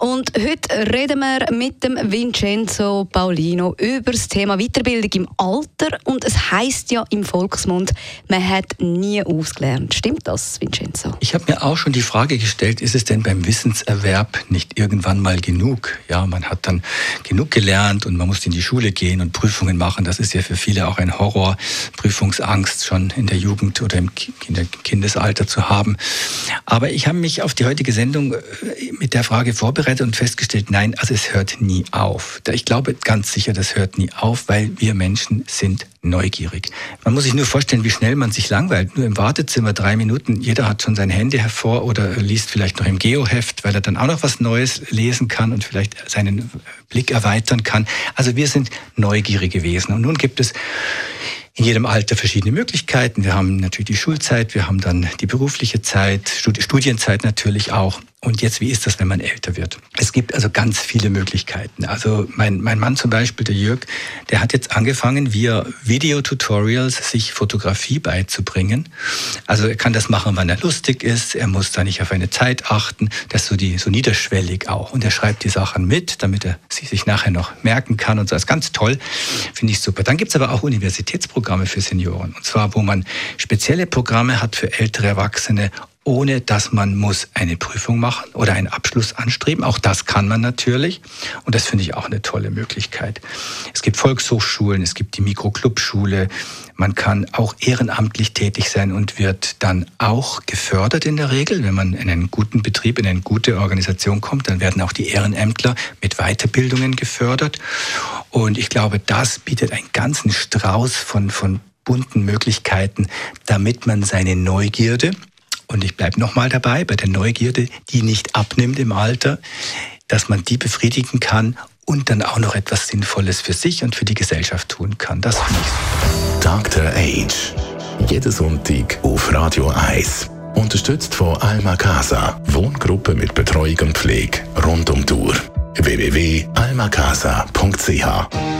Und heute reden wir mit dem Vincenzo Paulino über das Thema Weiterbildung im Alter. Und es heißt ja im Volksmund, man hat nie ausgelernt. Stimmt das, Vincenzo? Ich habe mir auch schon die Frage gestellt, ist es denn beim Wissenserwerb nicht irgendwann mal genug? Ja, man hat dann genug gelernt und man muss in die Schule gehen und Prüfungen machen. Das ist ja für viele auch ein Horror, Prüfungsangst schon in der Jugend oder im Kindesalter zu haben. Aber ich habe mich auf die heutige Sendung äh, mit der Frage vorbereitet, vorbereitet und festgestellt, nein, also es hört nie auf. Ich glaube ganz sicher, das hört nie auf, weil wir Menschen sind neugierig. Man muss sich nur vorstellen, wie schnell man sich langweilt. Nur im Wartezimmer drei Minuten, jeder hat schon sein Handy hervor oder liest vielleicht noch im Geoheft, weil er dann auch noch was Neues lesen kann und vielleicht seinen Blick erweitern kann. Also wir sind neugierige Wesen. Und nun gibt es in jedem Alter verschiedene Möglichkeiten. Wir haben natürlich die Schulzeit, wir haben dann die berufliche Zeit, Studienzeit natürlich auch. Und jetzt, wie ist das, wenn man älter wird? Es gibt also ganz viele Möglichkeiten. Also mein, mein Mann zum Beispiel, der Jörg, der hat jetzt angefangen, via Videotutorials sich Fotografie beizubringen. Also er kann das machen, wann er lustig ist. Er muss da nicht auf eine Zeit achten. Das ist so, die, so niederschwellig auch. Und er schreibt die Sachen mit, damit er sie sich nachher noch merken kann. Und so. Das ist ganz toll. Finde ich super. Dann gibt es aber auch Universitätsprogramme für Senioren. Und zwar, wo man spezielle Programme hat für ältere Erwachsene ohne dass man muss eine Prüfung machen oder einen Abschluss anstreben. Auch das kann man natürlich. Und das finde ich auch eine tolle Möglichkeit. Es gibt Volkshochschulen, es gibt die Mikroclubschule. Man kann auch ehrenamtlich tätig sein und wird dann auch gefördert in der Regel. Wenn man in einen guten Betrieb, in eine gute Organisation kommt, dann werden auch die Ehrenämtler mit Weiterbildungen gefördert. Und ich glaube, das bietet einen ganzen Strauß von, von bunten Möglichkeiten, damit man seine Neugierde, und ich bleibe nochmal dabei, bei der Neugierde, die nicht abnimmt im Alter, dass man die befriedigen kann und dann auch noch etwas Sinnvolles für sich und für die Gesellschaft tun kann. Das finde ich super. Dr. Age. Jeden Sonntag auf Radio 1. Unterstützt von Alma Casa. Wohngruppe mit Betreuung und Pflege rund um Tour. www.almacasa.ch